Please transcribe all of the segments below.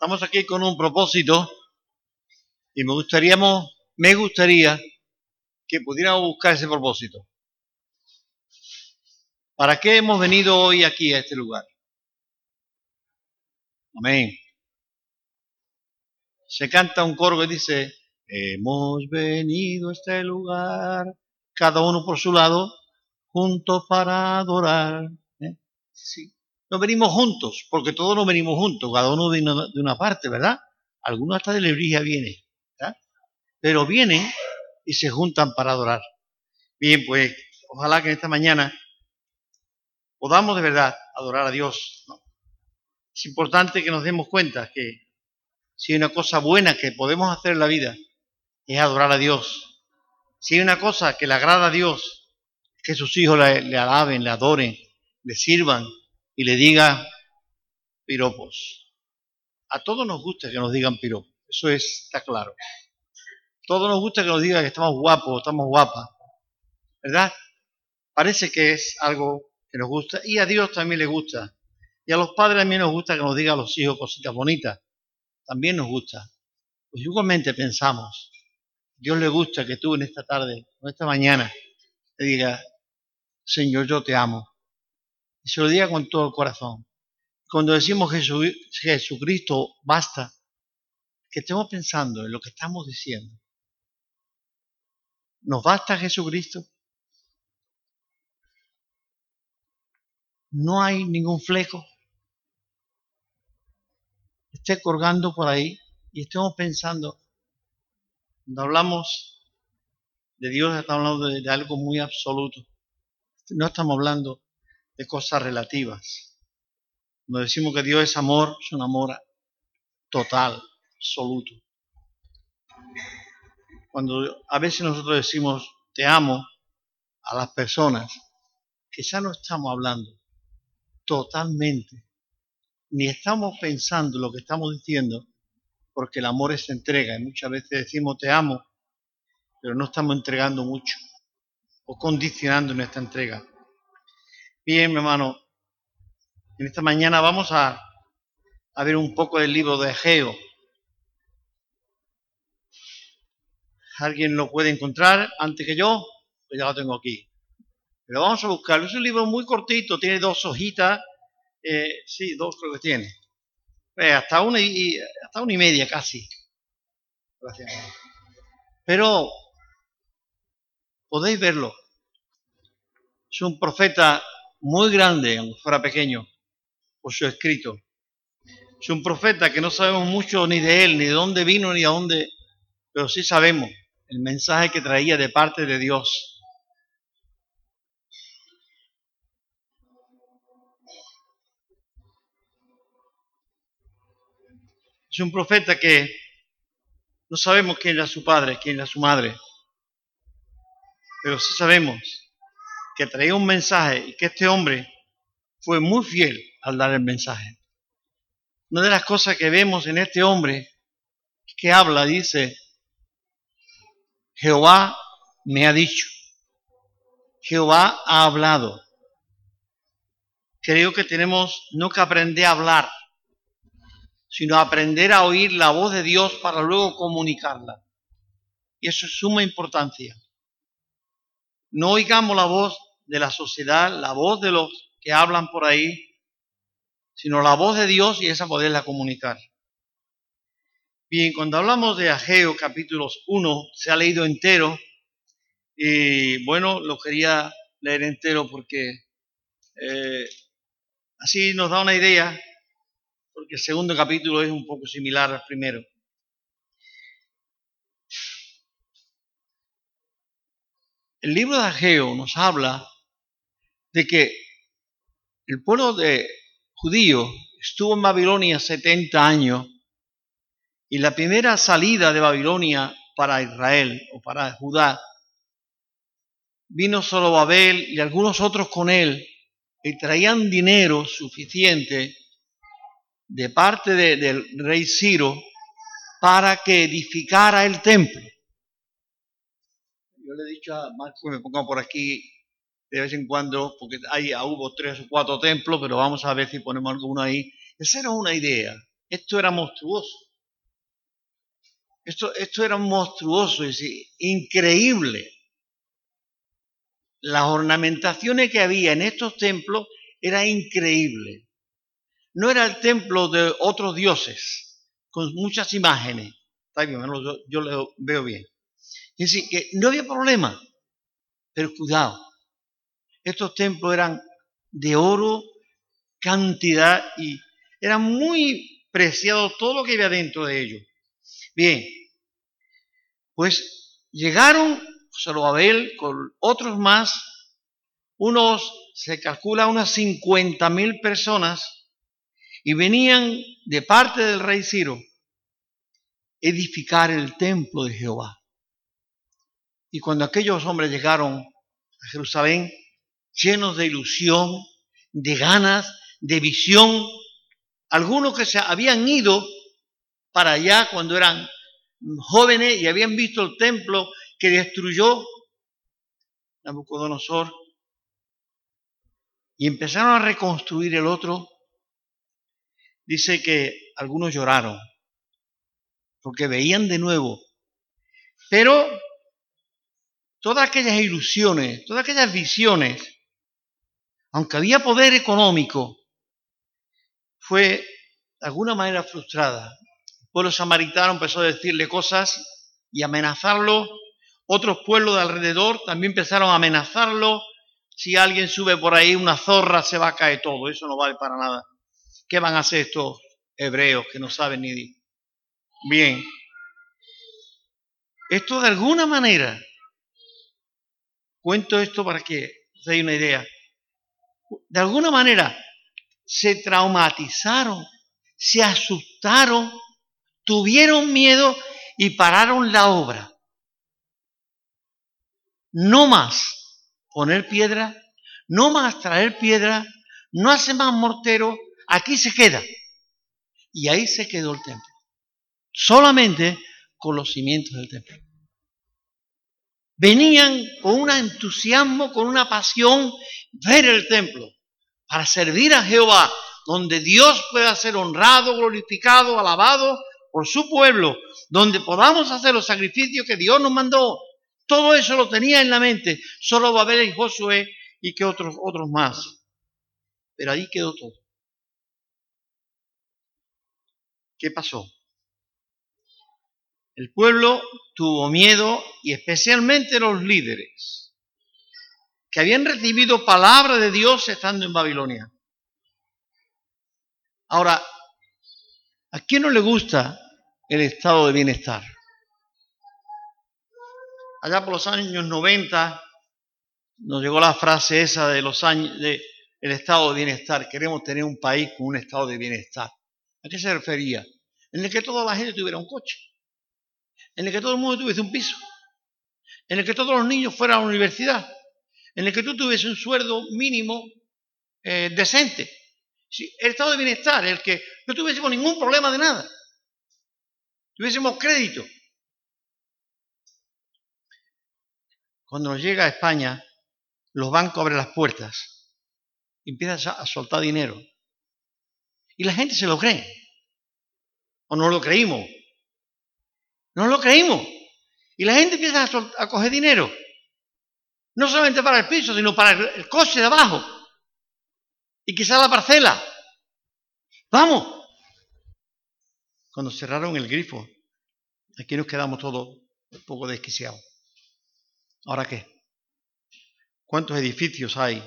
Estamos aquí con un propósito y me gustaría, me gustaría que pudiéramos buscar ese propósito. ¿Para qué hemos venido hoy aquí a este lugar? Amén. Se canta un coro que dice, hemos venido a este lugar, cada uno por su lado, juntos para adorar. ¿Eh? Sí. No venimos juntos, porque todos no venimos juntos, cada uno viene de una parte, ¿verdad? Algunos hasta de Lebrija vienen, ¿verdad? Pero vienen y se juntan para adorar. Bien, pues ojalá que esta mañana podamos de verdad adorar a Dios. Es importante que nos demos cuenta que si hay una cosa buena que podemos hacer en la vida es adorar a Dios. Si hay una cosa que le agrada a Dios, es que sus hijos le alaben, le adoren, le sirvan, y le diga piropos. A todos nos gusta que nos digan piropos, eso es, está claro. A todos nos gusta que nos digan que estamos guapos, estamos guapas, ¿verdad? Parece que es algo que nos gusta y a Dios también le gusta. Y a los padres también nos gusta que nos digan a los hijos cositas bonitas. También nos gusta. Pues igualmente pensamos, Dios le gusta que tú en esta tarde o esta mañana te digas, Señor, yo te amo y se lo diga con todo el corazón. Cuando decimos Jesucristo, basta, que estemos pensando en lo que estamos diciendo. ¿Nos basta Jesucristo? No hay ningún fleco. Esté colgando por ahí y estemos pensando, cuando hablamos de Dios, estamos hablando de, de algo muy absoluto. No estamos hablando de cosas relativas. Cuando decimos que Dios es amor, es un amor total, absoluto. Cuando a veces nosotros decimos te amo a las personas, quizá no estamos hablando totalmente, ni estamos pensando lo que estamos diciendo, porque el amor es entrega. Y muchas veces decimos te amo, pero no estamos entregando mucho o condicionando nuestra entrega. Bien, mi hermano, en esta mañana vamos a, ver un poco del libro de Egeo. ¿Alguien lo puede encontrar antes que yo? Pues ya lo tengo aquí. Pero vamos a buscarlo. Es un libro muy cortito, tiene dos hojitas. Eh, sí, dos creo que tiene. Eh, hasta, una y, hasta una y media casi. Gracias. Pero podéis verlo. Es un profeta muy grande, aunque fuera pequeño, por su escrito. Es un profeta que no sabemos mucho ni de él, ni de dónde vino, ni a dónde, pero sí sabemos el mensaje que traía de parte de Dios. Es un profeta que no sabemos quién era su padre, quién era su madre, pero sí sabemos que traía un mensaje y que este hombre fue muy fiel al dar el mensaje. Una de las cosas que vemos en este hombre que habla, dice, Jehová me ha dicho, Jehová ha hablado. Creo que tenemos no que aprender a hablar, sino aprender a oír la voz de Dios para luego comunicarla. Y eso es suma importancia. No oigamos la voz de la sociedad, la voz de los que hablan por ahí, sino la voz de Dios y esa poderla comunicar. Bien, cuando hablamos de Ageo capítulos 1, se ha leído entero y bueno, lo quería leer entero porque eh, así nos da una idea, porque el segundo capítulo es un poco similar al primero. El libro de Ageo nos habla de que el pueblo de judío estuvo en Babilonia 70 años y la primera salida de Babilonia para Israel o para Judá vino solo Babel y algunos otros con él y traían dinero suficiente de parte del rey Ciro para que edificara el templo. Yo le he dicho a Marco que me ponga por aquí de vez en cuando, porque ahí hubo tres o cuatro templos, pero vamos a ver si ponemos alguno ahí. Esa era una idea. esto era monstruoso. Esto, esto era monstruoso, es increíble. Las ornamentaciones que había en estos templos era increíble. No era el templo de otros dioses, con muchas imágenes. Está bien, yo, yo lo veo bien. Es decir, que no había problema. Pero cuidado, estos templos eran de oro, cantidad y era muy preciado todo lo que había dentro de ellos. Bien, pues llegaron Zorobabel con otros más, unos, se calcula unas 50 mil personas, y venían de parte del rey Ciro edificar el templo de Jehová. Y cuando aquellos hombres llegaron a Jerusalén, llenos de ilusión, de ganas, de visión, algunos que se habían ido para allá cuando eran jóvenes y habían visto el templo que destruyó Nabucodonosor y empezaron a reconstruir el otro, dice que algunos lloraron porque veían de nuevo. Pero todas aquellas ilusiones, todas aquellas visiones, aunque había poder económico, fue de alguna manera frustrada. El pueblo samaritano empezó a decirle cosas y amenazarlo. Otros pueblos de alrededor también empezaron a amenazarlo. Si alguien sube por ahí una zorra, se va a caer todo. Eso no vale para nada. ¿Qué van a hacer estos hebreos que no saben ni... Bien. Esto de alguna manera, cuento esto para que os deis una idea, de alguna manera se traumatizaron, se asustaron, tuvieron miedo y pararon la obra. No más poner piedra, no más traer piedra, no hace más mortero, aquí se queda. Y ahí se quedó el templo. Solamente con los cimientos del templo. Venían con un entusiasmo, con una pasión, ver el templo para servir a Jehová, donde Dios pueda ser honrado, glorificado, alabado por su pueblo, donde podamos hacer los sacrificios que Dios nos mandó. Todo eso lo tenía en la mente, solo Babel y Josué y que otros, otros más. Pero ahí quedó todo. ¿Qué pasó? El pueblo tuvo miedo y especialmente los líderes que habían recibido palabra de Dios estando en Babilonia. Ahora, ¿a quién no le gusta el estado de bienestar? Allá por los años 90 nos llegó la frase esa de los años de el estado de bienestar. Queremos tener un país con un estado de bienestar. ¿A qué se refería? En el que toda la gente tuviera un coche, en el que todo el mundo tuviese un piso, en el que todos los niños fueran a la universidad, en el que tú tuviese un sueldo mínimo eh, decente. el estado de bienestar, el que no tuviésemos ningún problema de nada. Tuviésemos crédito. Cuando nos llega a España, los bancos abren las puertas y empiezan a soltar dinero. Y la gente se lo cree. ¿O no lo creímos? No lo creímos. Y la gente empieza a, a coger dinero. No solamente para el piso, sino para el, coche de abajo. Y quizá la parcela. Vamos. Cuando cerraron el grifo, aquí nos quedamos todos un poco desquiciados. ¿Ahora qué? ¿Cuántos edificios hay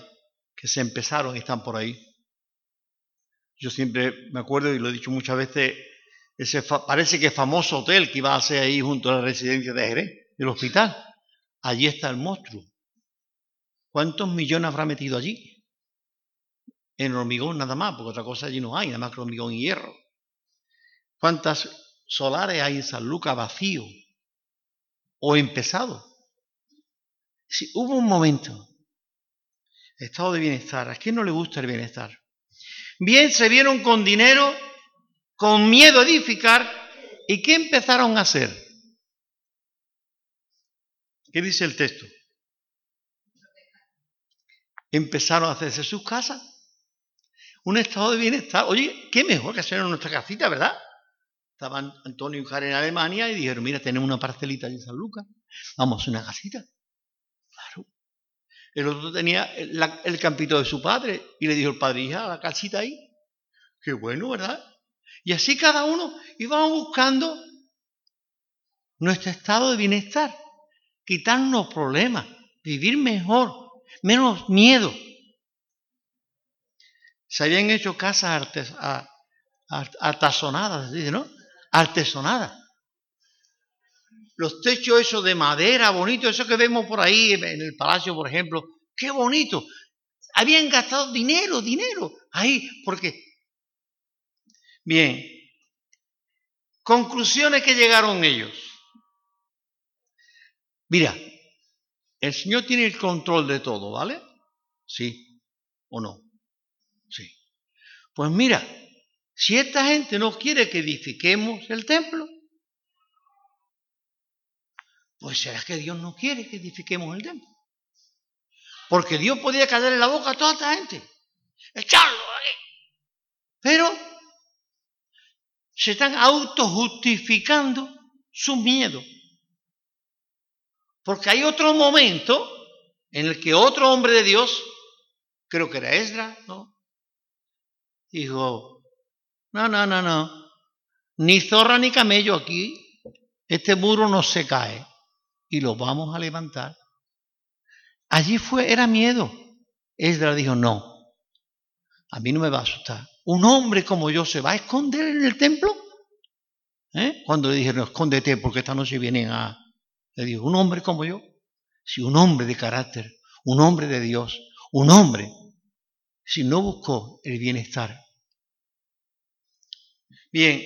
que se empezaron y están por ahí? Yo siempre me acuerdo y lo he dicho muchas veces, ese parece que famoso hotel que iba a ser ahí junto a la residencia de Jerez, el hospital. Allí está el monstruo. ¿Cuántos millones habrá metido allí? En hormigón nada más, porque otra cosa allí no hay, nada más que hormigón y hierro. ¿Cuántas solares hay en San Lucas vacío o empezado? Si hubo un momento, estado de bienestar, ¿a quién no le gusta el bienestar? Bien, se vieron con dinero, con miedo a edificar, ¿y qué empezaron a hacer? ¿Qué dice el texto? Empezaron a hacerse sus casas. un estado de bienestar. Oye, qué mejor que hacer en nuestra casita, ¿verdad? Estaban Antonio y Karen en Alemania y dijeron, mira, tenemos una parcelita en San Lucas, vamos a hacer una casita. Claro. El otro tenía el, campito de su padre y le dijo el padre, hija, la casita ahí. Qué bueno, ¿verdad? Y así cada uno íbamos buscando nuestro estado de bienestar, quitarnos problemas, vivir mejor, menos miedo. Se habían hecho casas artesonadas, ¿no? artesonada. Los techos esos de madera, bonito, eso que vemos por ahí en el palacio, por ejemplo, qué bonito. Habían gastado dinero, dinero, ahí, porque... Bien, conclusiones que llegaron ellos. Mira, el Señor tiene el control de todo, ¿vale? Sí o no. Sí. Pues mira, si esta gente no quiere que edifiquemos el templo, pues será que Dios no quiere que edifiquemos el templo. Porque Dios podía callarle la boca a toda esta gente. Echarlo ahí. Pero se están autojustificando su miedo. Porque hay otro momento en el que otro hombre de Dios, creo que era Esdra, ¿no? Dijo, no, no, no, no. Ni zorra ni camello aquí. Este muro no se cae. Y lo vamos a levantar. Allí fue, era miedo. Esdra dijo, no. A mí no me va a asustar. Un hombre como yo se va a esconder en el templo. ¿Eh? Cuando le dijeron, escóndete porque esta noche vienen a... Le dijo, un hombre como yo. Si un hombre de carácter, un hombre de Dios, un hombre, si no buscó el bienestar Bien,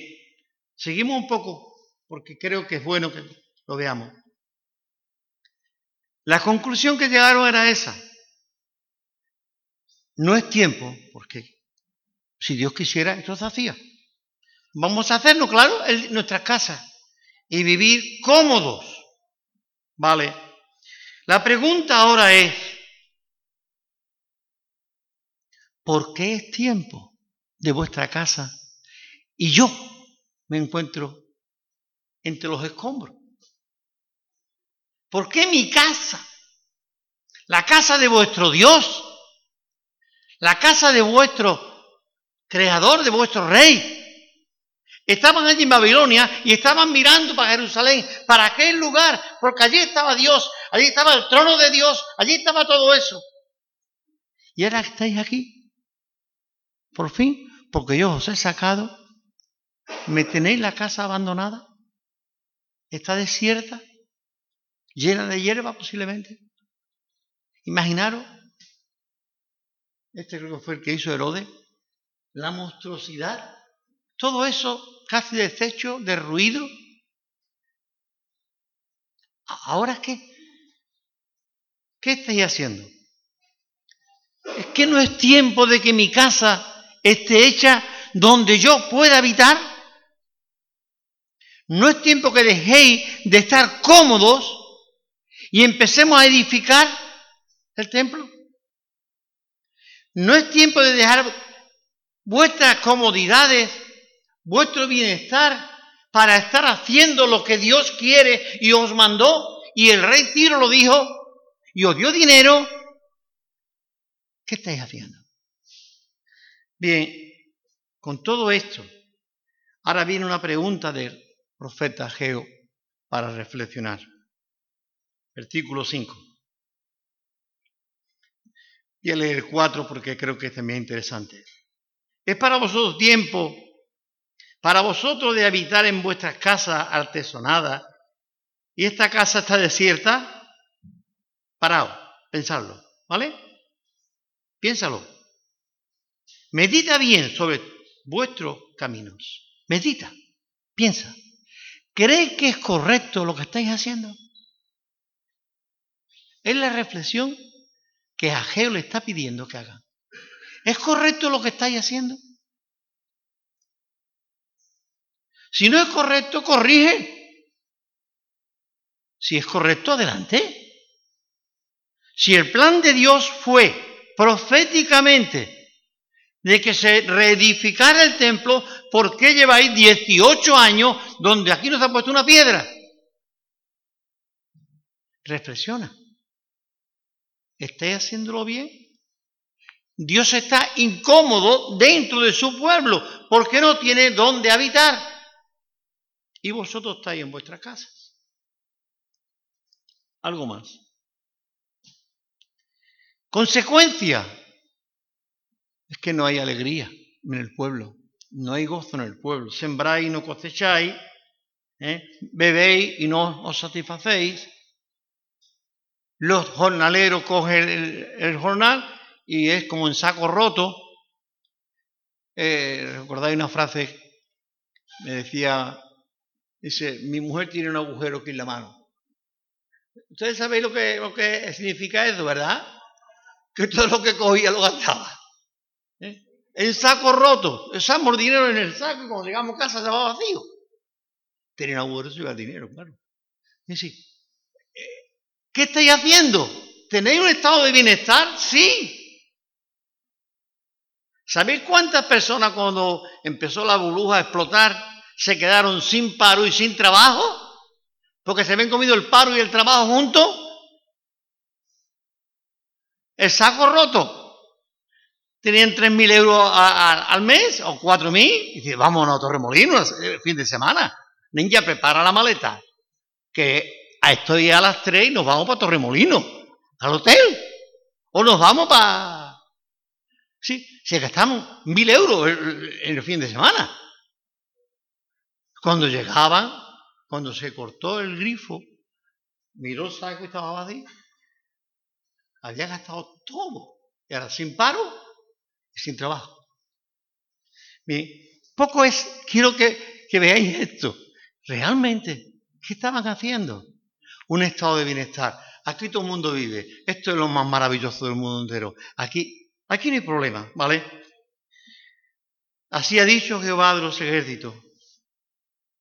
seguimos un poco porque creo que es bueno que lo veamos. La conclusión que llegaron era esa. No es tiempo, porque si Dios quisiera, entonces hacía. Vamos a hacerlo, claro, en nuestras casas y vivir cómodos. Vale. La pregunta ahora es, ¿por qué es tiempo de vuestra casa y yo me encuentro entre los escombros. ¿Por qué mi casa? La casa de vuestro Dios, la casa de vuestro creador, de vuestro rey. Estaban allí en Babilonia y estaban mirando para Jerusalén, para aquel lugar, porque allí estaba Dios, allí estaba el trono de Dios, allí estaba todo eso. Y ahora estáis aquí, por fin, porque yo os he sacado ¿Me tenéis la casa abandonada? ¿Está desierta? ¿Llena de hierba posiblemente? Imaginaros, este creo que fue el que hizo Herodes, la monstruosidad, todo eso casi deshecho, derruido. ¿Ahora qué? ¿Qué estáis haciendo? ¿Es que no es tiempo de que mi casa esté hecha donde yo pueda habitar? No es tiempo que dejéis de estar cómodos y empecemos a edificar el templo. No es tiempo de dejar vuestras comodidades, vuestro bienestar para estar haciendo lo que Dios quiere y os mandó. Y el rey Ciro lo dijo y os dio dinero. ¿Qué estáis haciendo? Bien, con todo esto, ahora viene una pregunta de profeta Geo para reflexionar. Versículo 5. Y a leer el 4 porque creo que es también interesante. Es para vosotros tiempo, para vosotros de habitar en vuestras casas artesonadas, y esta casa está desierta, parado, pensarlo, ¿vale? Piénsalo. Medita bien sobre vuestros caminos. Medita, piensa. ¿Cree que es correcto lo que estáis haciendo? Es la reflexión que Ageo le está pidiendo que haga. ¿Es correcto lo que estáis haciendo? Si no es correcto, corrige. Si es correcto, adelante. Si el plan de Dios fue proféticamente de que se reedificara el templo, ¿por qué lleváis 18 años donde aquí no se ha puesto una piedra? Reflexiona. ¿Estáis haciéndolo bien? Dios está incómodo dentro de su pueblo porque no tiene dónde habitar. Y vosotros estáis en vuestras casas. Algo más. Consecuencia es que no hay alegría en el pueblo, no hay gozo en el pueblo. Sembráis y no cosecháis, ¿eh? bebéis y no os satisfacéis. Los jornaleros cogen el jornal y es como en saco roto. Eh, ¿Recordáis una frase? Me decía, dice, mi mujer tiene un agujero aquí en la mano. Ustedes sabéis lo que, lo que significa eso, ¿verdad? Que todo lo que cogía lo gastaba. ¿Eh? En saco roto. Echamos dinero en el saco y cuando llegamos a casa va vacío. Tenía un agujero, se iba el dinero, claro. Y eh, ¿qué estáis haciendo? ¿Tenéis un estado de bienestar? Sí. ¿Sabéis cuántas personas cuando empezó la burbuja a explotar se quedaron sin paro y sin trabajo? Porque se habían comido el paro y el trabajo juntos. El saco roto. Tenían 3.000 euros al mes o 4.000 y dice, vámonos a Torremolinos el fin de semana. Ninja, prepara la maleta. Que a esto ya a las 3 nos vamos para Torremolinos, al hotel. O nos vamos para Sí, se gastamos mil euros en el fin de semana. Cuando llegaban, cuando se cortó el grifo, miró el saco y estaba vacío. Había gastado todo. Y ahora sin paro y sin trabajo. Bien, poco es, quiero que, que veáis esto. Realmente, ¿qué estaban haciendo? Un estado de bienestar. Aquí todo el mundo vive. Esto es lo más maravilloso del mundo entero. Aquí Aquí no hay problema, ¿vale? Así ha dicho Jehová de los ejércitos.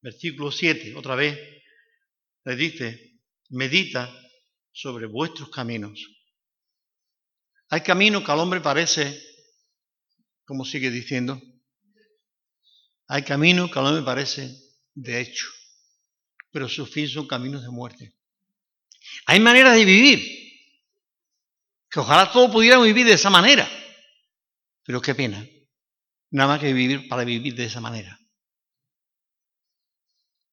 Versículo 7, otra vez, le dice, medita sobre vuestros caminos. Hay caminos que al hombre parece, como sigue diciendo, hay caminos que al hombre parece de hecho, pero sus fin son caminos de muerte. Hay maneras de vivir que ojalá todos pudiéramos vivir de esa manera. Pero qué pena. Nada más que vivir para vivir de esa manera.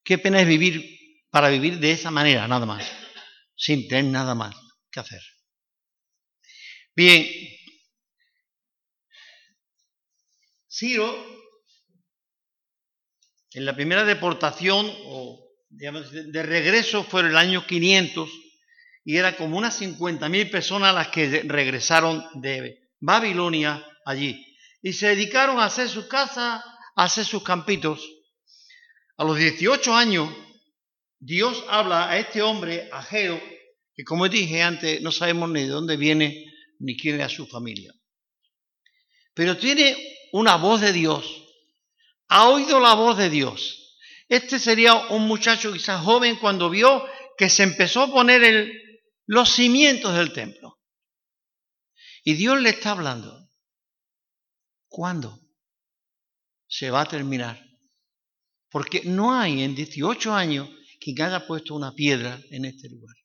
Qué pena es vivir para vivir de esa manera, nada más. Sin tener nada más que hacer. Bien. Ciro, en la primera deportación o digamos, de regreso fue el año 500 y era como unas 50.000 personas las que regresaron de Babilonia allí. Y se dedicaron a hacer sus casas, a hacer sus campitos. A los 18 años, Dios habla a este hombre, a Geo, que como dije antes, no sabemos ni de dónde viene ni quién es su familia. Pero tiene una voz de Dios. Ha oído la voz de Dios. Este sería un muchacho quizás joven cuando vio que se empezó a poner el, los cimientos del templo. Y Dios le está hablando. ¿Cuándo se va a terminar? Porque no hay en 18 años quien haya puesto una piedra en este lugar.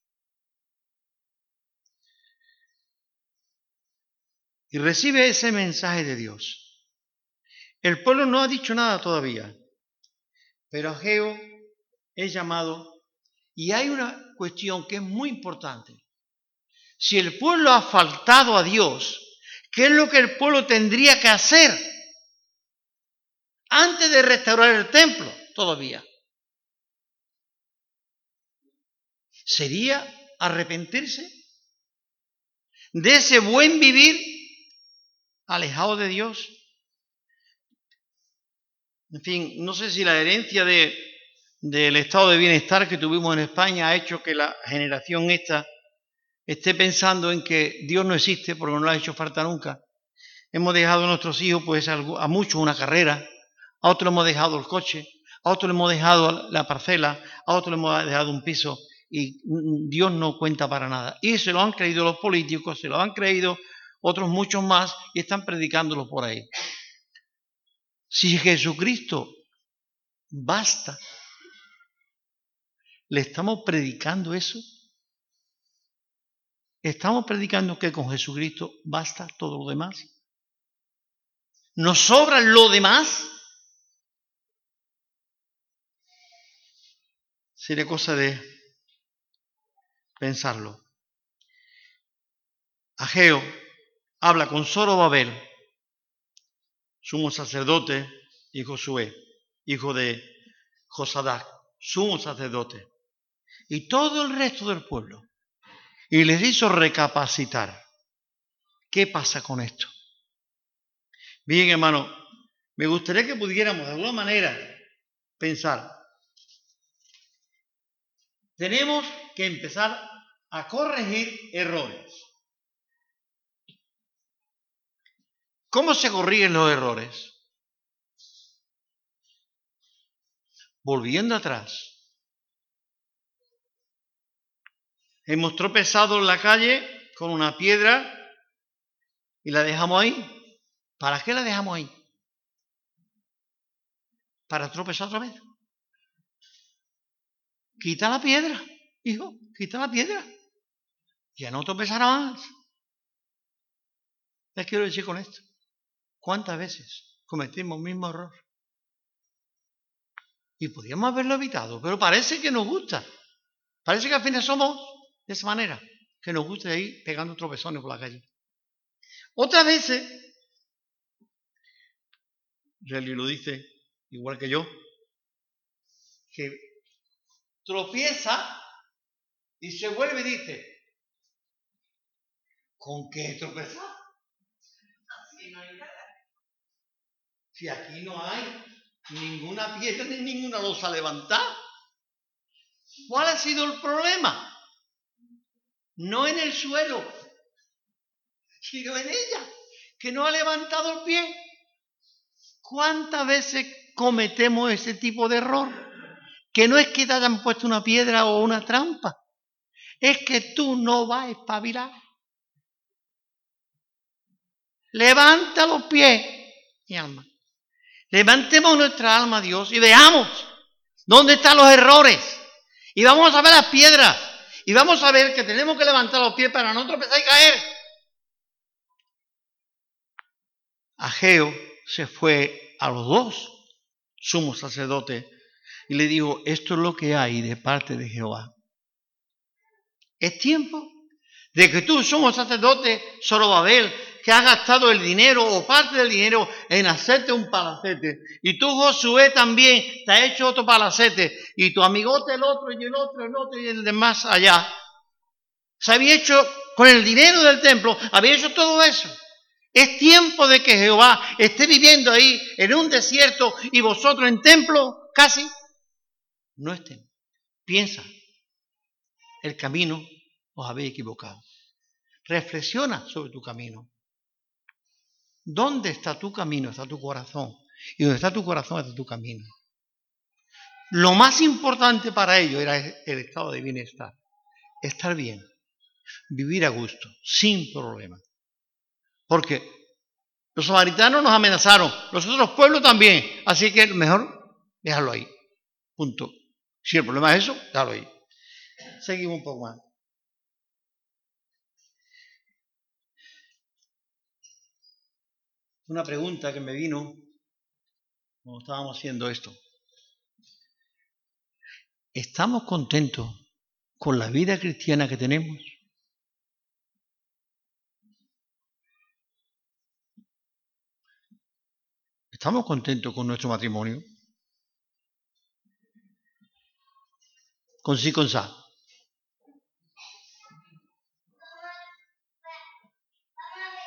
Y recibe ese mensaje de Dios. El pueblo no ha dicho nada todavía, pero Ageo es llamado y hay una cuestión que es muy importante. Si el pueblo ha faltado a Dios, ¿qué es lo que el pueblo tendría que hacer antes de restaurar el templo todavía? ¿Sería arrepentirse de ese buen vivir alejado de Dios? En fin, no sé si la herencia de del estado de bienestar que tuvimos en España ha hecho que la generación esta esté pensando en que Dios no existe porque no le ha hecho falta nunca. Hemos dejado a nuestros hijos, pues a muchos una carrera, a otros hemos dejado el coche, a otros hemos dejado la parcela, a otros hemos dejado un piso y Dios no cuenta para nada. Y se lo han creído los políticos, se lo han creído otros muchos más y están predicándolo por ahí. Si Jesucristo basta, ¿le estamos predicando eso? ¿Estamos predicando que con Jesucristo basta todo lo demás? ¿Nos sobra lo demás? Sería cosa de pensarlo. Ageo habla con Zorobabel, sumo sacerdote, y Josué, hijo de Josadac, sumo sacerdote, y todo el resto del pueblo, y les hizo recapacitar. ¿Qué pasa con esto? Bien, hermano, me gustaría que pudiéramos de alguna manera pensar. Tenemos que empezar a corregir errores. ¿Cómo se corrigen los errores? Volviendo atrás. Hemos tropezado en la calle con una piedra y la dejamos ahí. ¿Para qué la dejamos ahí? Para tropezar otra vez. Quita la piedra, hijo, quita la piedra. Ya no tropezará más. Les quiero decir con esto. ¿Cuántas veces cometimos el mismo error? Y podríamos haberlo evitado, pero parece que nos gusta. Parece que al final somos de esa manera, que nos gusta ir pegando tropezones por la calle. Otras veces, Relly lo dice igual que yo, que tropieza y se vuelve y dice, ¿con qué tropezar? Así no hay nada. Si aquí no hay ninguna piedra ni ninguna losa levantada. ¿Cuál ha sido el problema? No en el suelo, sino en ella, que no ha levantado el pie. ¿Cuántas veces cometemos ese tipo de error? Que no es que te hayan puesto una piedra o una trampa, es que tú no vas a espabilar. Levanta los pies, mi alma. Levantemos nuestra alma a Dios y veamos dónde están los errores. Y vamos a ver las piedras. Y vamos a ver que tenemos que levantar los pies para no tropezar y caer. Ageo se fue a los dos sumos sacerdotes y le dijo, esto es lo que hay de parte de Jehová. Es tiempo de que tú, sumo sacerdote Zorobabel, que has gastado el dinero o parte del dinero en hacerte un palacete. Y tú, Josué, también te has hecho otro palacete. Y tu amigote el otro, y el otro, el otro, y el de más allá. Se había hecho con el dinero del templo, había hecho todo eso. Es tiempo de que Jehová esté viviendo ahí en un desierto y vosotros en templo casi no estén. Piensa, el camino os habéis equivocado. Reflexiona sobre tu camino. ¿Dónde está tu camino? Está tu corazón. Y donde está tu corazón está tu camino. Lo más importante para ellos era el estado de bienestar. Estar bien. Vivir a gusto, sin problema. Porque los samaritanos nos amenazaron, los otros pueblos también. Así que mejor déjalo ahí. Punto. Si el problema es eso, déjalo ahí. Seguimos un poco más. una pregunta que me vino cuando estábamos haciendo esto. ¿Estamos contentos con la vida cristiana que tenemos? ¿Estamos contentos con nuestro matrimonio? Con sí, con sa.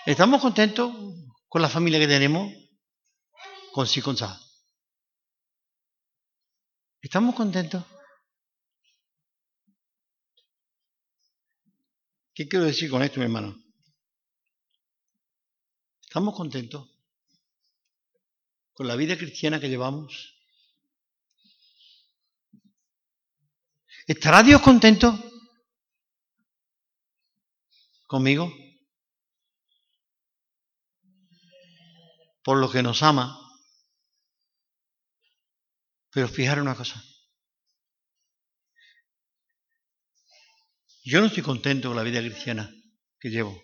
¿Estamos contentos con la familia que tenemos, con sí, con sa. ¿Estamos contentos? ¿Qué quiero decir con esto, mi hermano? ¿Estamos contentos con la vida cristiana que llevamos? ¿Estará Dios contento conmigo? por lo que nos ama Pero fijaros una cosa. Yo no estoy contento con la vida cristiana que llevo.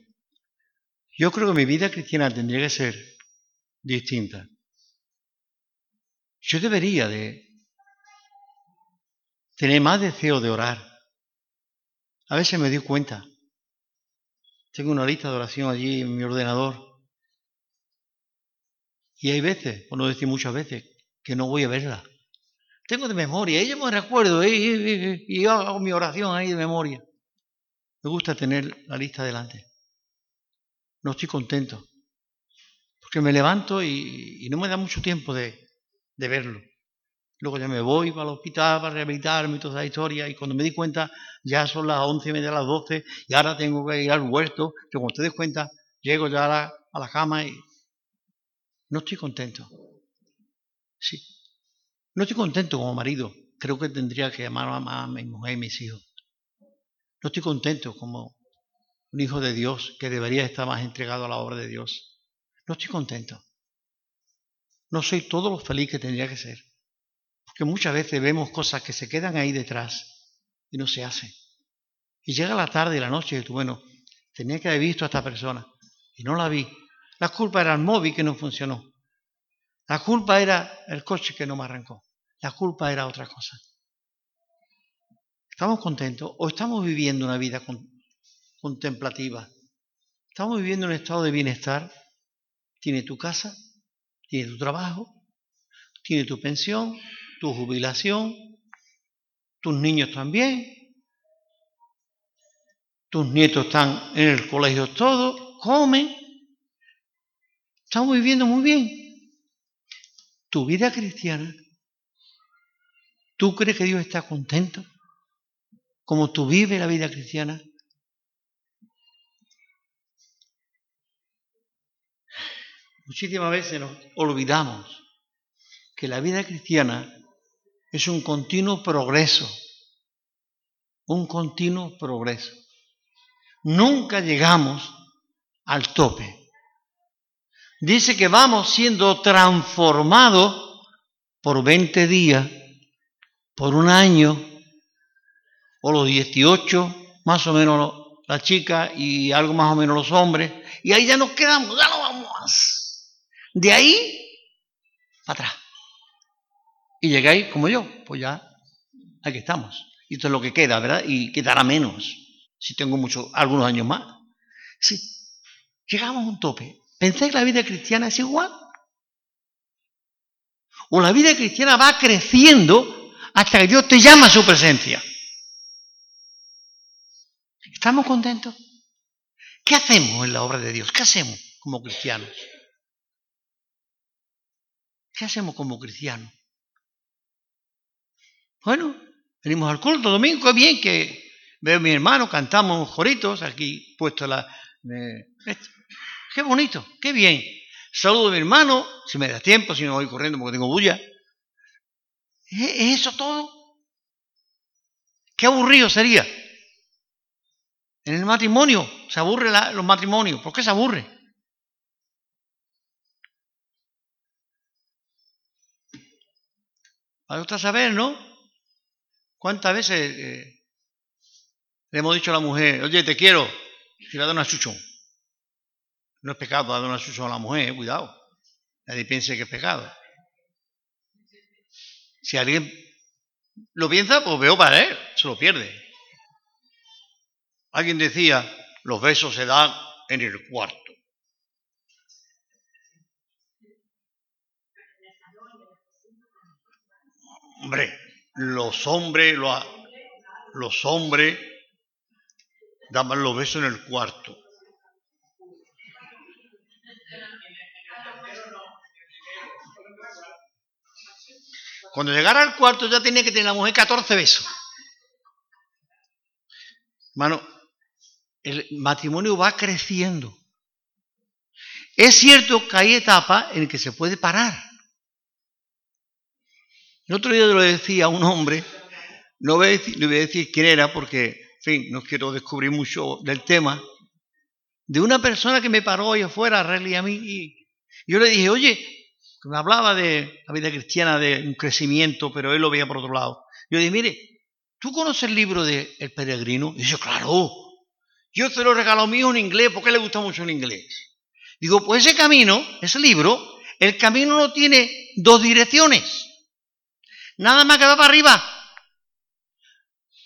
Yo creo que mi vida cristiana tendría que ser distinta. Yo debería de tener más deseo de orar. A veces me doy cuenta. Tengo una lista de oración allí en mi ordenador. Y hay veces, por no decir muchas veces, que no voy a verla. Tengo de memoria, y yo me recuerdo, y, hago mi oración ahí de memoria. Me gusta tener la lista delante. No estoy contento. Porque me levanto y, no me da mucho tiempo de verlo. Luego ya me voy para el hospital para rehabilitarme y toda esa historia. Y cuando me di cuenta, ya son las once y media, las doce, y ahora tengo que ir al huerto. Que cuando te des cuenta, llego ya a la, a cama y no estoy contento. Sí. No estoy contento como marido. Creo que tendría que amar a mi mujer y mis hijos. No estoy contento como un hijo de Dios que debería estar más entregado a la obra de Dios. No estoy contento. No soy todo lo feliz que tendría que ser. Porque muchas veces vemos cosas que se quedan ahí detrás y no se hacen. Y llega la tarde y la noche y tú, bueno, tenía que haber visto a esta persona y no la vi. La culpa era el móvil que no funcionó. La culpa era el coche que no me arrancó. La culpa era otra cosa. ¿Estamos contentos o estamos viviendo una vida contemplativa? ¿Estamos viviendo un estado de bienestar? ¿Tiene tu casa? ¿Tiene tu trabajo? ¿Tiene tu pensión? Tu jubilación, tus niños también, tus nietos están en el colegio todos, comen, estamos viviendo muy bien. Tu vida cristiana, ¿tú crees que Dios está contento? Como tú vives la vida cristiana. Muchísimas veces nos olvidamos que la vida cristiana es un continuo progreso, un continuo progreso. Nunca llegamos al tope. Dice que vamos siendo transformados por 20 días, por un año, o los 18, más o menos la chica y algo más o menos los hombres, y ahí ya nos quedamos, ya no vamos más. De ahí para atrás y llegáis como yo, pues ya aquí estamos. Y esto es lo que queda, ¿verdad? Y quedará menos si tengo mucho, algunos años más. Sí, llegamos a un tope. ¿Pensáis que la vida cristiana es igual? O la vida cristiana va creciendo hasta que Dios te llama a su presencia. ¿Estamos contentos? ¿Qué hacemos en la obra de Dios? ¿Qué hacemos como cristianos? ¿Qué hacemos como cristianos? Bueno, venimos al culto domingo, qué bien que veo a mi hermano, cantamos joritos, aquí puesto la... qué bonito, qué bien. Saludo a mi hermano, si me da tiempo, si no voy corriendo porque tengo bulla. ¿Es eso todo? Qué aburrido sería. En el matrimonio se aburre los matrimonios. ¿Por qué se aburre? Para usted saber, ¿no? ¿Cuántas veces eh, le hemos dicho a la mujer, oye, te quiero, si le da una chuchón? No es pecado dar una chuchón a la mujer, cuidado. Nadie piense que es pecado. Si alguien lo piensa, pues veo para él, se lo pierde. Alguien decía, los besos se dan en el cuarto. Hombre, los hombres, los hombres daban los besos en el cuarto. Cuando llegara al cuarto ya tenía que tener la mujer 14 besos. Hermano, el matrimonio va creciendo. Es cierto que hay etapas en que se puede parar. El otro día lo decía a un hombre, no voy a decir, a quién era porque, fin, no quiero descubrir mucho del tema, de una persona que me paró ahí afuera, a Relly a mí, y yo le dije, oye, me hablaba de la vida cristiana, de un crecimiento, pero él lo veía por otro lado. Yo dije, mire, ¿tú conoces el libro de El Peregrino? Y dice, claro, yo te lo regalo mío en inglés, porque le gusta mucho el inglés. Digo, pues ese camino, ese libro, el camino no tiene dos direcciones. Nada más que va para arriba.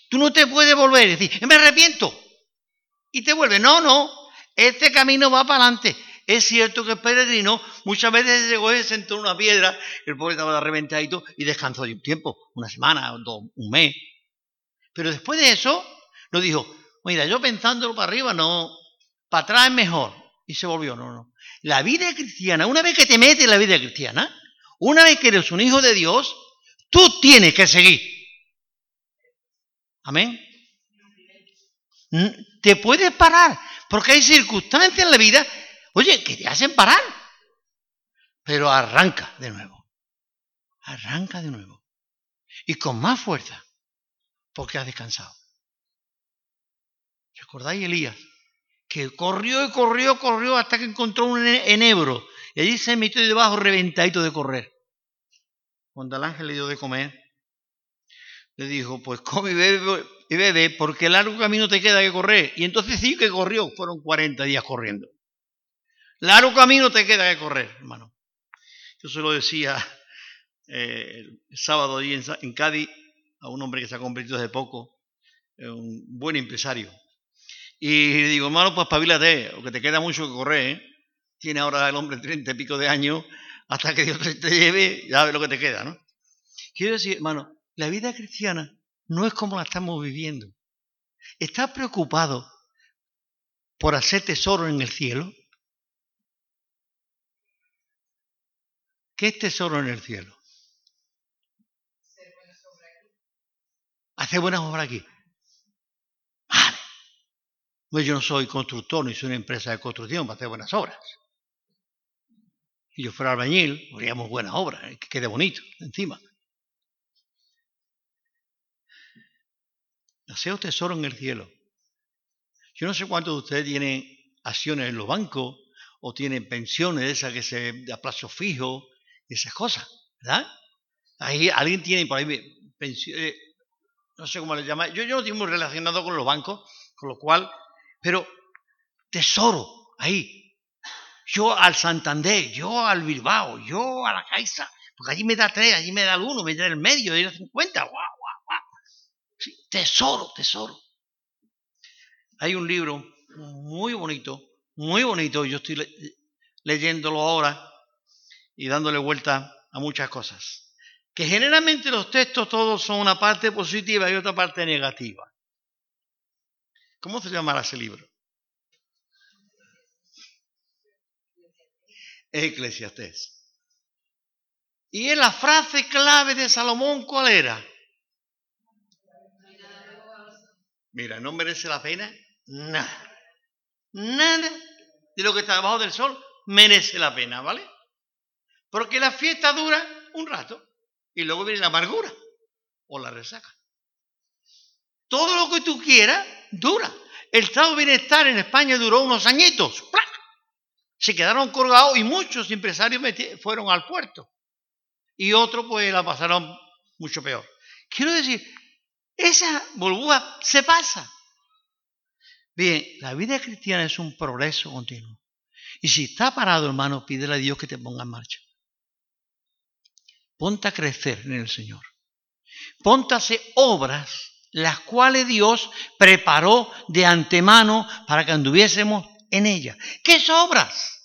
Tú no te puedes volver y decir, me arrepiento. Y te vuelve. No, no. Este camino va para adelante. Es cierto que el peregrino muchas veces llegó y se sentó en una piedra, el pobre estaba reventadito y descansó de un tiempo, una semana, un mes. Pero después de eso, nos dijo, mira, yo pensándolo para arriba, no, para atrás es mejor. Y se volvió, no, no. La vida cristiana, una vez que te metes en la vida cristiana, una vez que eres un hijo de Dios, tú tienes que seguir. Amén. Te puedes parar, porque hay circunstancias en la vida, oye, que te hacen parar. Pero arranca de nuevo. Arranca de nuevo. Y con más fuerza, porque has descansado. ¿Recordáis Elías? Que corrió y corrió, corrió hasta que encontró un enebro. Y allí se metió debajo reventadito de correr. Cuando el ángel le dio de comer, le dijo, pues come y bebe, y bebe, porque largo camino te queda que correr. Y entonces sí que corrió, fueron 40 días corriendo. Largo camino te queda que correr, hermano. Yo se lo decía eh, el sábado allí en, Cádiz a un hombre que se ha convertido hace poco, un buen empresario. Y le digo, hermano, pues pabilate, que te queda mucho que correr. ¿eh? Tiene ahora el hombre treinta y pico de años, hasta que Dios te lleve, ya ves lo que te queda, ¿no? Quiero decir, hermano, la vida cristiana no es como la estamos viviendo. ¿Estás preocupado por hacer tesoro en el cielo? ¿Qué es tesoro en el cielo? Hacer buenas obras aquí. Vale. Pues yo no soy constructor ni soy una empresa de construcción para hacer buenas obras. Si yo fuera albañil, haríamos buenas obras, que quede bonito encima. Haceo tesoro en el cielo. Yo no sé cuántos de ustedes tienen acciones en los bancos o tienen pensiones esas que se a plazo fijo y esas cosas, ¿verdad? Ahí alguien tiene por ahí pensiones, no sé cómo le llama. Yo, yo no estoy muy relacionado con los bancos, con lo cual, pero tesoro ahí. Yo al Santander, yo al Bilbao, yo a la Caixa, porque allí me da tres, allí me da el uno, me da el medio, me da cincuenta, guau tesoro, tesoro. Hay un libro muy bonito, muy bonito, yo estoy leyéndolo ahora y dándole vuelta a muchas cosas. Que generalmente los textos todos son una parte positiva y otra parte negativa. ¿Cómo se llamará ese libro? Eclesiastés. Y en la frase clave de Salomón, ¿cuál era? Mira, ¿no merece la pena? Nada. Nada de lo que está debajo del sol merece la pena, ¿vale? Porque la fiesta dura un rato y luego viene la amargura o la resaca. Todo lo que tú quieras dura. El estado de bienestar en España duró unos añitos. Se quedaron colgados y muchos empresarios fueron al puerto. Y otros pues la pasaron mucho peor. Quiero decir, esa burbuja se pasa. Bien, la vida cristiana es un progreso continuo. Y si está parado, hermano, pídele a Dios que te ponga en marcha. Ponte a crecer en el Señor. Ponte a hacer obras las cuales Dios preparó de antemano para que anduviésemos en ellas. ¿Qué obras?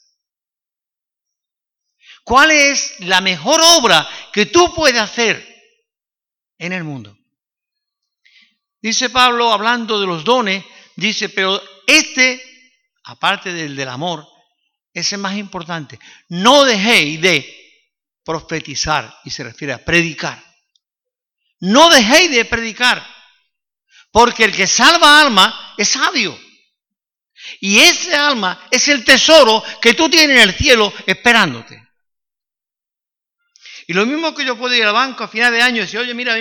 ¿Cuál es la mejor obra que tú puedes hacer en el mundo? Dice Pablo, hablando de los dones, dice, pero este, aparte del del amor, es el más importante. No dejéis de profetizar, y se refiere a predicar. No dejéis de predicar, porque el que salva alma es sabio. Y ese alma es el tesoro que tú tienes en el cielo esperándote. Y lo mismo que yo puedo ir al banco a final de año y decir, oye, mira,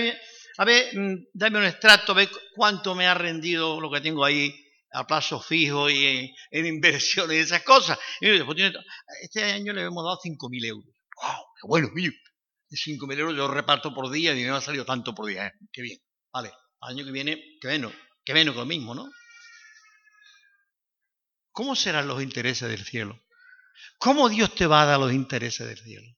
a ver, mm, dame un extracto, a ver cuánto me ha rendido lo que tengo ahí a plazo fijo y en, inversiones y esas cosas. este año le hemos dado 5.000 euros. ¡Wow! ¡Qué bueno! De 5.000 euros yo reparto por día y me ha salido tanto por día. ¿eh? ¡Qué bien! Vale, año que viene, qué menos, qué menos que lo mismo, ¿no? ¿Cómo serán los intereses del cielo? ¿Cómo Dios te va a dar los intereses del cielo?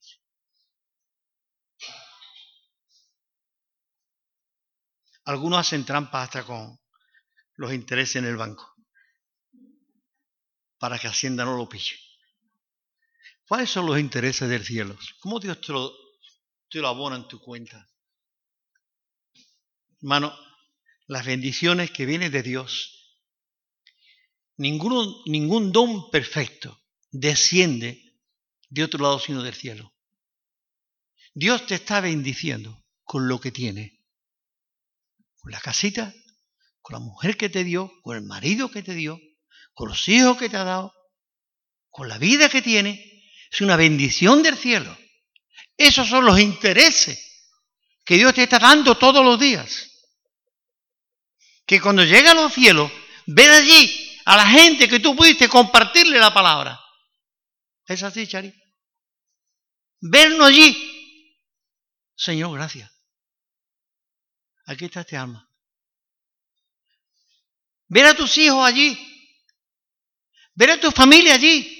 Algunos hacen trampas hasta con los intereses en el banco para que Hacienda no lo pille. ¿Cuáles son los intereses del cielo? ¿Cómo Dios te lo, te abona en tu cuenta? Hermano, las bendiciones que vienen de Dios Ningún, don perfecto desciende de otro lado sino del cielo. Dios te está bendiciendo con lo que tiene. Con la casita, con la mujer que te dio, con el marido que te dio, con los hijos que te ha dado, con la vida que tiene. Es una bendición del cielo. Esos son los intereses que Dios te está dando todos los días. Que cuando llega a los cielos, ven allí a la gente que tú pudiste compartirle la palabra. ¿Es así, Chari? Vernos allí. Señor, gracias. Aquí está este alma. Ver a tus hijos allí. Ver a tu familia allí.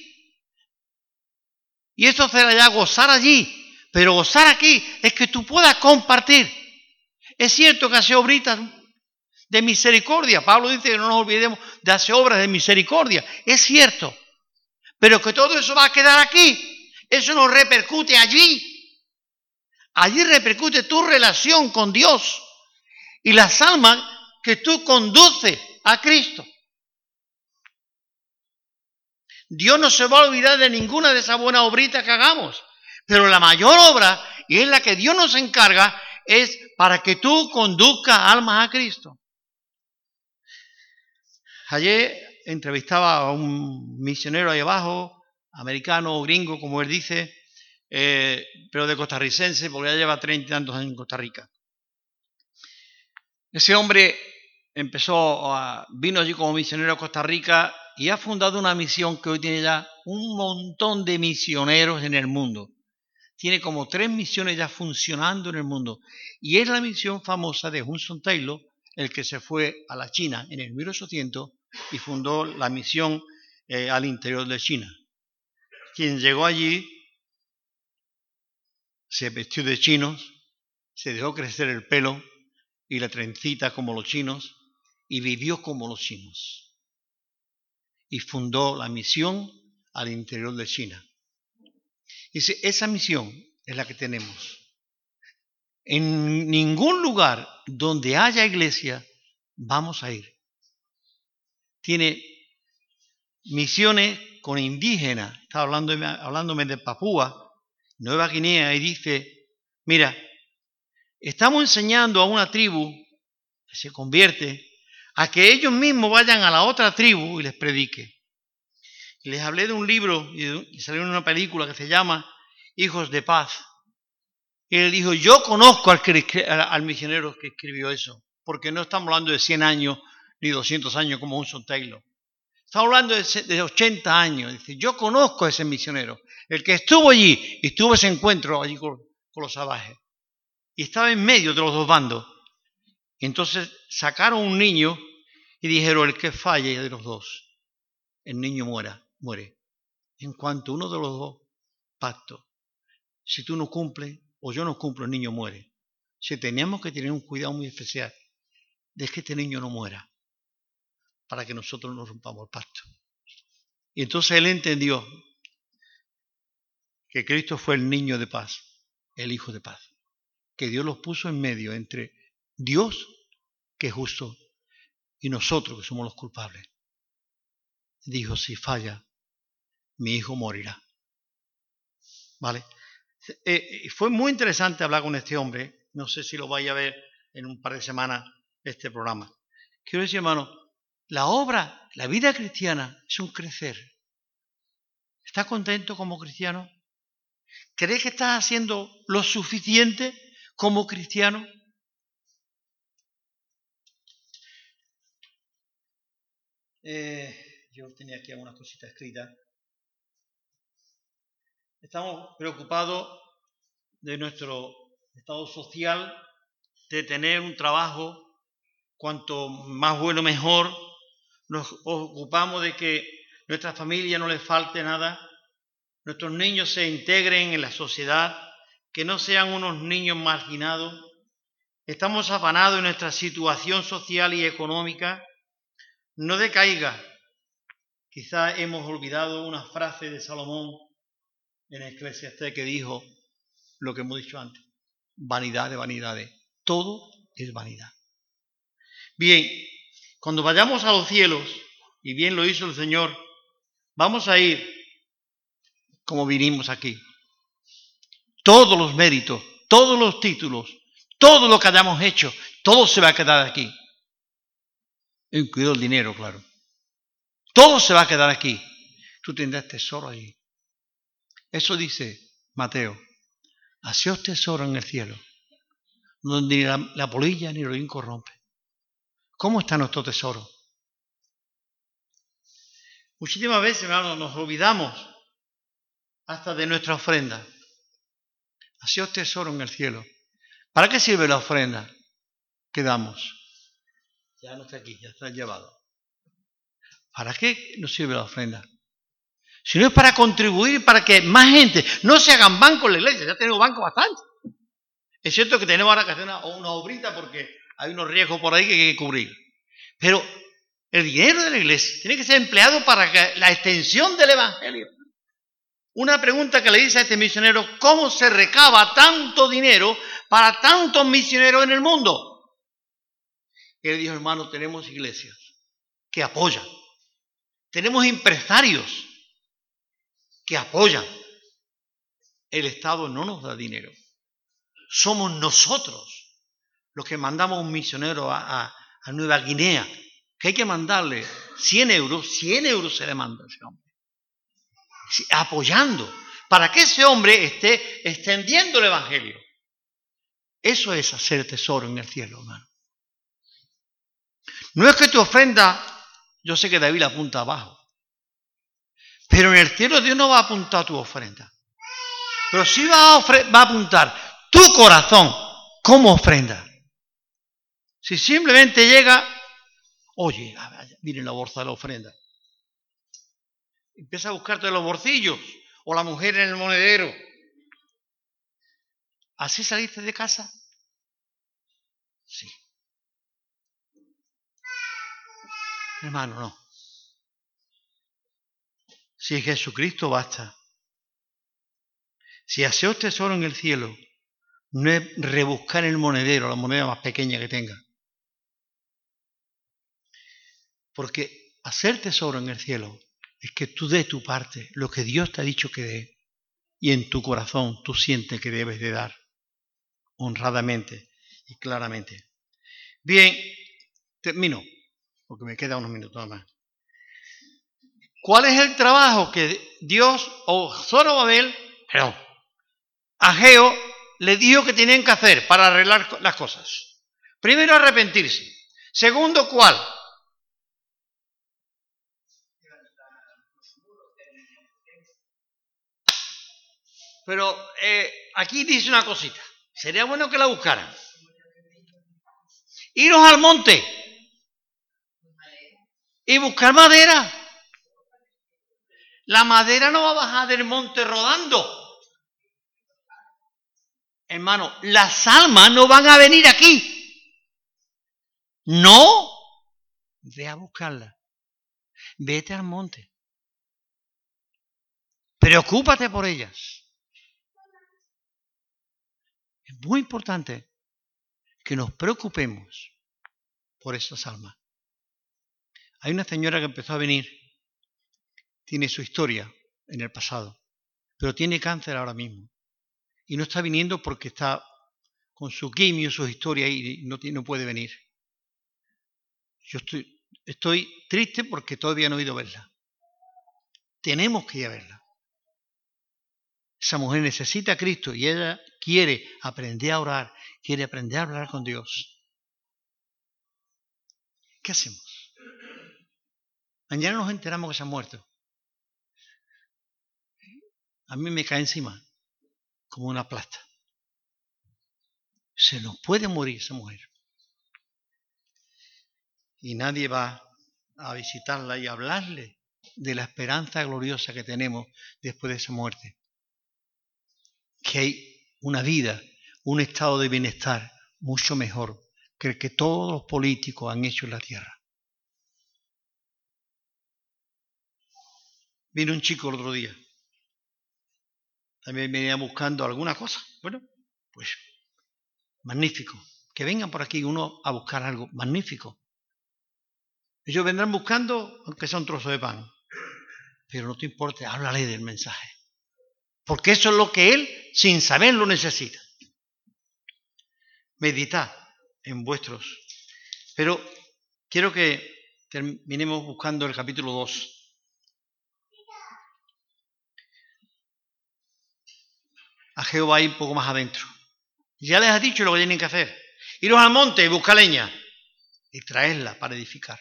Y eso será ya gozar allí. Pero gozar aquí es que tú puedas compartir. Es cierto que hace obritas de misericordia. Pablo dice que no nos olvidemos de hacer obras de misericordia. Es cierto. Pero que todo eso va a quedar aquí. Eso no repercute allí. Allí repercute tu relación con Dios y las almas que tú conduces a Cristo. Dios no se va a olvidar de ninguna de esas buenas obritas que hagamos. Pero la mayor obra, y es la que Dios nos encarga, es para que tú conduzcas almas a Cristo. Ayer entrevistaba a un misionero ahí abajo, americano o gringo, como él dice, eh, pero de costarricense, porque ya lleva treinta y tantos años en Costa Rica. Ese hombre empezó, a, vino allí como misionero a Costa Rica y ha fundado una misión que hoy tiene ya un montón de misioneros en el mundo. Tiene como tres misiones ya funcionando en el mundo. Y es la misión famosa de Hudson Taylor, el que se fue a la China en el 1800 y fundó la misión eh, al interior de China. Quien llegó allí se vestió de chinos, se dejó crecer el pelo y la trencita como los chinos y vivió como los chinos. Y fundó la misión al interior de China. Y esa misión es la que tenemos. En ningún lugar donde haya iglesia vamos a ir. Tiene misiones con indígenas. Estaba hablándome, hablándome de Papúa, Nueva Guinea, y dice, mira, estamos enseñando a una tribu que se convierte a que ellos mismos vayan a la otra tribu y les predique. Les hablé de un libro y salió una película que se llama Hijos de Paz. Y él dijo, yo conozco al, al misionero que escribió eso, porque no estamos hablando de 100 años ni 200 años como Hudson Taylor. Estamos hablando de, 80 años. Dice, yo conozco a ese misionero, el que estuvo allí y tuvo ese encuentro allí con, los salvajes. Y estaba en medio de los dos bandos. Entonces sacaron un niño y dijeron, el que falle de los dos, el niño muera, muere. En cuanto uno de los dos pacto, si tú no cumples o yo no cumplo, el niño muere. Si teníamos que tener un cuidado muy especial de que este niño no muera, para que nosotros no rompamos el pacto. Y entonces él entendió que Cristo fue el niño de paz, el hijo de paz, que Dios los puso en medio entre Dios, que es justo, y nosotros, que somos los culpables. Dijo, si falla, mi hijo morirá. ¿Vale? Eh, eh, fue muy interesante hablar con este hombre. No sé si lo vaya a ver en un par de semanas este programa. Quiero decir, hermano, la obra, la vida cristiana es un crecer. ¿Estás contento como cristiano? ¿Crees que estás haciendo lo suficiente como cristiano? Eh, yo tenía aquí algunas cositas escritas. estamos preocupados de nuestro estado social, de tener un trabajo cuanto más bueno mejor, nos ocupamos de que nuestra familia no le falte nada, nuestros niños se integren en la sociedad, que no sean unos niños marginados. Estamos afanados en nuestra situación social y económica. No decaiga. Quizá hemos olvidado una frase de Salomón en Eclesiastés que dijo lo que hemos dicho antes. Vanidad de vanidades. Todo es vanidad. Bien, cuando vayamos a los cielos, y bien lo hizo el Señor, vamos a ir como vinimos aquí. Todos los méritos, todos los títulos, todo lo que hayamos hecho, todo se va a quedar aquí. Incluido el dinero, claro. Todo se va a quedar aquí. Tú tendrás tesoro ahí. Eso dice Mateo. os tesoro en el cielo, donde ni la, polilla ni lo incorrompe. ¿Cómo está nuestro tesoro? Muchísimas veces, hermano, nos olvidamos hasta de nuestra ofrenda. Así os tesoro en el cielo. ¿Para qué sirve la ofrenda que damos? Ya no está aquí, ya está llevado. ¿Para qué nos sirve la ofrenda? Si no es para contribuir para que más gente no se hagan bancos en la iglesia, ya tenemos bancos bastante. Es cierto que tenemos ahora que hacer una, una obrita porque hay unos riesgos por ahí que hay que cubrir. Pero el dinero de la iglesia tiene que ser empleado para la extensión del Evangelio. Una pregunta que le dice a este misionero, ¿cómo se recaba tanto dinero para tantos misioneros en el mundo? Él dijo, hermano, tenemos iglesias que apoyan. Tenemos empresarios que apoyan. El Estado no nos da dinero. Somos nosotros los que mandamos un misionero a, Nueva Guinea, que hay que mandarle 100 euros, 100 euros se le manda a ese hombre. apoyando, para que ese hombre esté extendiendo el Evangelio. Eso es hacer tesoro en el cielo, hermano. No es que tu ofrenda, yo sé que David apunta abajo, pero en el cielo Dios no va a apuntar tu ofrenda. Pero sí va a, va a apuntar tu corazón como ofrenda. Si simplemente llega, oye, miren la bolsa de la ofrenda. Empieza a buscarte los bolsillos o la mujer en el monedero. ¿Así saliste de casa? Sí. Hermano, no. Si Jesucristo basta. Si haceos tesoro en el cielo, no es rebuscar el monedero, la moneda más pequeña que tenga. Porque hacer tesoro en el cielo es que tú des tu parte, lo que Dios te ha dicho que dé, y en tu corazón tú sientes que debes de dar, honradamente y claramente. Bien, termino, porque me queda unos minutos más. ¿Cuál es el trabajo que Dios o Zorobabel, perdón, Ageo le dijo que tenían que hacer para arreglar las cosas? Primero, arrepentirse. Segundo, ¿cuál? Pero eh, aquí dice una cosita. Sería bueno que la buscaran. Iros al monte y buscar madera. La madera no va a bajar del monte rodando. Hermano, las almas no van a venir aquí. No. Ve a buscarla. Vete al monte. Preocúpate por ellas. Es muy importante que nos preocupemos por esas almas. Hay una señora que empezó a venir, tiene su historia en el pasado, pero tiene cáncer ahora mismo. Y no está viniendo porque está con su quimio, su historia y no, no puede venir. Yo estoy, estoy triste porque todavía no he ido a verla. Tenemos que ir a verla. Esa mujer necesita a Cristo y ella quiere aprender a orar, quiere aprender a hablar con Dios. ¿Qué hacemos? Mañana nos enteramos que se ha muerto. a mí me cae encima como una plata. Se nos puede morir esa mujer. Y nadie va a visitarla y hablarle de la esperanza gloriosa que tenemos después de esa muerte. Que hay una vida, un estado de bienestar mucho mejor que el que todos los políticos han hecho en la tierra. Vino un chico el otro día. También venía buscando alguna cosa. Bueno, pues magnífico. Que vengan por aquí uno a buscar algo magnífico. Ellos vendrán buscando, aunque sea un trozo de pan. Pero no te importa, háblale del mensaje. Porque eso es lo que él, sin saberlo, necesita. Meditad en vuestros. Pero quiero que terminemos buscando el capítulo 2. A Jehová ir un poco más adentro. Ya les ha dicho lo que tienen que hacer. Iros al monte y buscar leña y traerla para edificar.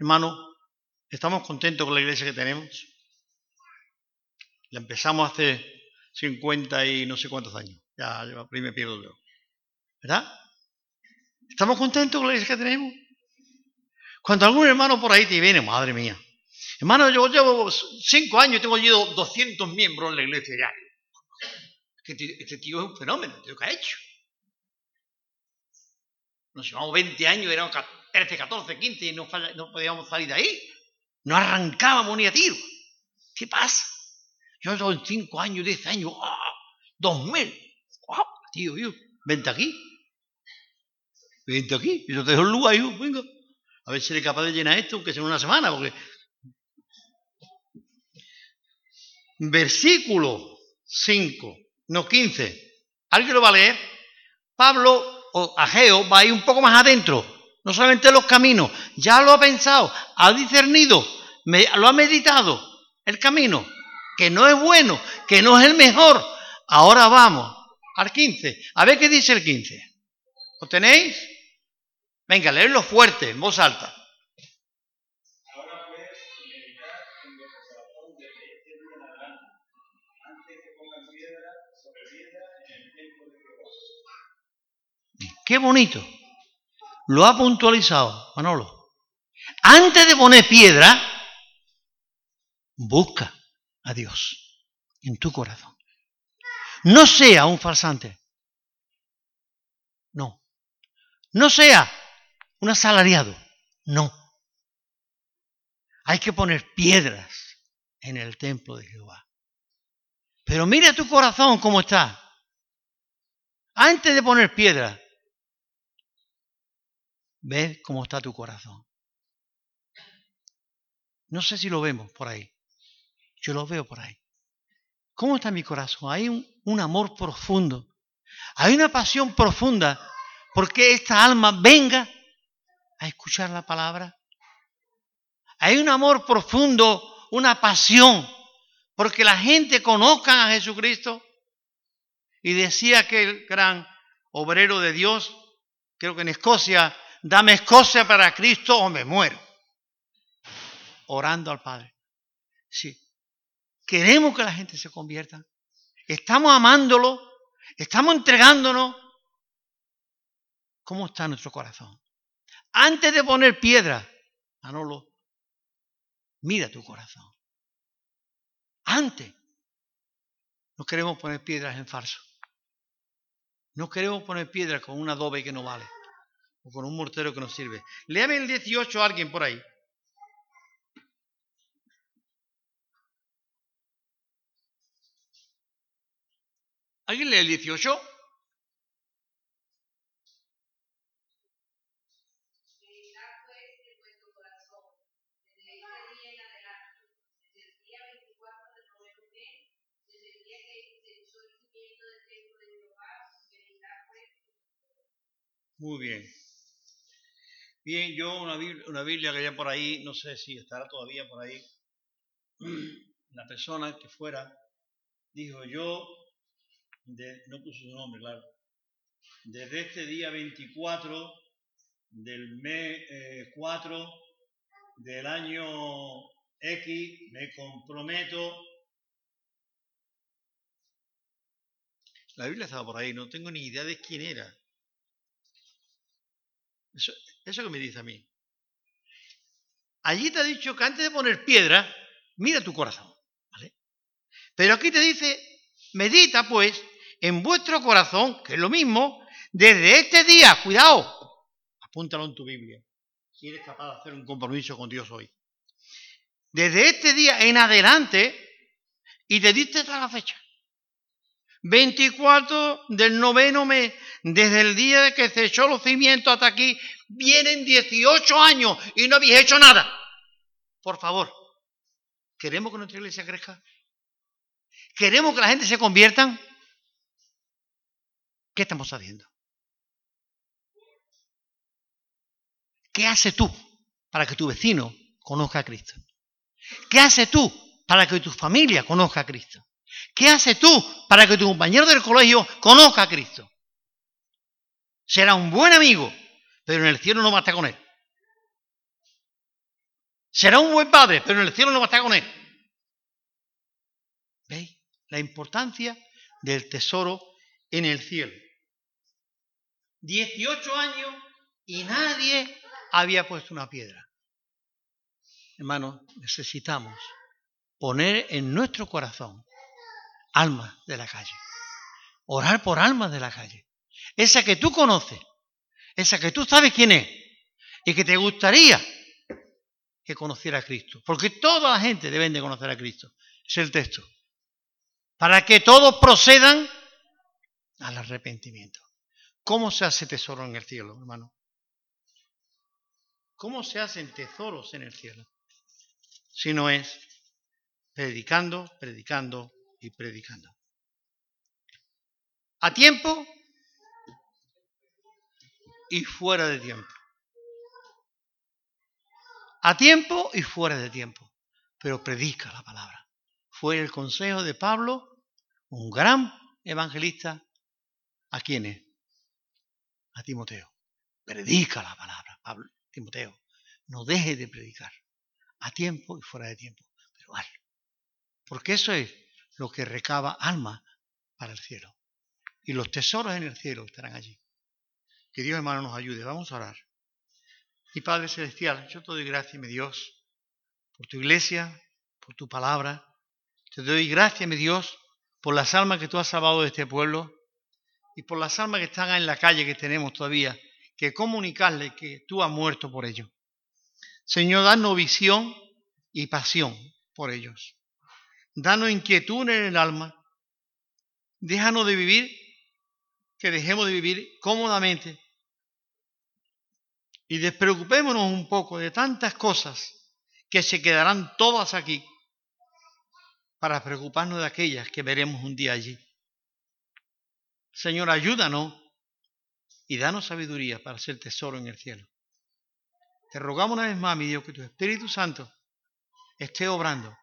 Hermano, ¿estamos contentos con la iglesia que tenemos? La empezamos hace 50 y no sé cuántos años. Ya, ya me pierdo yo. ¿Verdad? ¿Estamos contentos con la iglesia que tenemos? Cuando algún hermano por ahí te viene, madre mía, hermano, yo llevo cinco años y tengo yo 200 miembros en la iglesia ya. Este tío es un fenómeno, tío que ha hecho. Nos llevamos 20 años, éramos 13, 14, 15 y no, no podíamos salir de ahí. No arrancábamos ni a tiro. ¿Qué pasa? Yo llevo 5 años, 10 años, ¡oh! 2000. ¡Wow! Tío, tío, vente aquí. Vente aquí. Y yo te dejo el lugar, yo, venga. A ver si eres capaz de llenar esto, aunque sea una semana, porque. Versículo 5, no 15. ¿Alguien lo va a leer? Pablo o Ageo va a ir un poco más adentro, no solamente los caminos, ya lo ha pensado, ha discernido, lo ha meditado, el camino, que no es bueno, que no es el mejor. Ahora vamos al 15, a ver qué dice el 15. ¿Lo tenéis? Venga, leerlo fuerte, en voz alta. Qué bonito. Lo ha puntualizado Manolo. Antes de poner piedra, busca a Dios en tu corazón. No sea un farsante. No. No sea un asalariado. No. Hay que poner piedras en el templo de Jehová. Pero mira tu corazón cómo está. Antes de poner piedras, Ve cómo está tu corazón. No sé si lo vemos por ahí. Yo lo veo por ahí. ¿Cómo está mi corazón? Hay un, amor profundo. Hay una pasión profunda porque esta alma venga a escuchar la palabra. Hay un amor profundo, una pasión, porque la gente conozca a Jesucristo. Y decía que el gran obrero de Dios, creo que en Escocia, dame Escocia para Cristo o me muero. Orando al Padre. Sí. Queremos que la gente se convierta. Estamos amándolo. Estamos entregándonos. ¿Cómo está nuestro corazón? Antes de poner piedra, Manolo, mira tu corazón. Antes. No queremos poner piedras en falso. No queremos poner piedras con un adobe que no vale con un mortero que nos sirve. Léame el 18 a alguien por ahí. ¿Alguien lee el 18? Muy bien. Bien, yo una Biblia, una Biblia que haya por ahí, no sé si estará todavía por ahí, la persona que fuera, dijo yo, no puso su nombre, claro, desde este día 24 del mes 4 eh, del año X me comprometo La Biblia estaba por ahí, no tengo ni idea de quién era. Eso, eso que me dice a mí. Allí te ha dicho que antes de poner piedra, mira tu corazón. ¿vale? Pero aquí te dice, medita pues en vuestro corazón, que es lo mismo, desde este día, cuidado, apúntalo en tu Biblia, si eres capaz de hacer un compromiso con Dios hoy. Desde este día en adelante, y te diste hasta la fecha. 24 del noveno mes, desde el día que se echó los cimientos hasta aquí, vienen 18 años y no habéis hecho nada. Por favor, ¿queremos que nuestra iglesia crezca? ¿Queremos que la gente se convierta? ¿Qué estamos haciendo? ¿Qué haces tú para que tu vecino conozca a Cristo? ¿Qué haces tú para que tu familia conozca a Cristo? ¿Qué haces tú para que tu compañero del colegio conozca a Cristo? Será un buen amigo, pero en el cielo no va a estar con él. Será un buen padre, pero en el cielo no va a estar con él. ¿Veis? La importancia del tesoro en el cielo. 18 años y nadie había puesto una piedra. Hermanos, necesitamos poner en nuestro corazón almas de la calle. Orar por almas de la calle. Esa que tú conoces, esa que tú sabes quién es y que te gustaría que conociera a Cristo. Porque toda la gente debe de conocer a Cristo. Es el texto. Para que todos procedan al arrepentimiento. ¿Cómo se hace tesoro en el cielo, hermano? ¿Cómo se hacen tesoros en el cielo? Si no es predicando, predicando y predicando. A tiempo y fuera de tiempo. A tiempo y fuera de tiempo. Pero predica la palabra. Fue el consejo de Pablo, un gran evangelista. ¿A quién es? A Timoteo. Predica la palabra, Pablo, Timoteo. No deje de predicar. A tiempo y fuera de tiempo. Pero hazlo. Porque eso es lo que recaba alma para el cielo. Y los tesoros en el cielo estarán allí. Que Dios hermano nos ayude. Vamos a orar. Mi Padre Celestial, yo te doy gracias, mi Dios, por tu iglesia, por tu palabra. Te doy gracias, mi Dios, por las almas que tú has salvado de este pueblo y por las almas que están en la calle que tenemos todavía, que comunicarle que tú has muerto por ellos. Señor, danos visión y pasión por ellos danos inquietud en el alma, déjanos de vivir, que dejemos de vivir cómodamente y despreocupémonos un poco de tantas cosas que se quedarán todas aquí para preocuparnos de aquellas que veremos un día allí. Señor, ayúdanos y danos sabiduría para ser tesoro en el cielo. Te rogamos una vez más, mi Dios, que tu Espíritu Santo esté obrando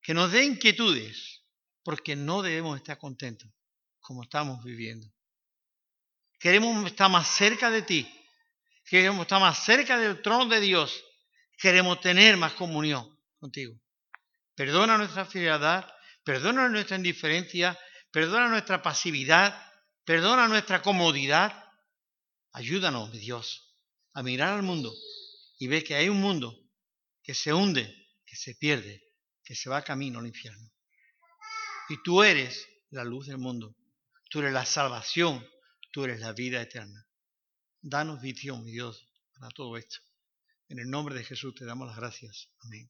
que nos dé inquietudes, porque no debemos estar contentos como estamos viviendo. Queremos estar más cerca de ti, queremos estar más cerca del trono de Dios, queremos tener más comunión contigo. Perdona nuestra frialdad, perdona nuestra indiferencia, perdona nuestra pasividad, perdona nuestra comodidad. Ayúdanos, Dios, a mirar al mundo y ver que hay un mundo que se hunde, que se pierde, que se va camino al infierno. Y tú eres la luz del mundo, tú eres la salvación, tú eres la vida eterna. Danos visión, mi Dios, para todo esto. En el nombre de Jesús te damos las gracias. Amén.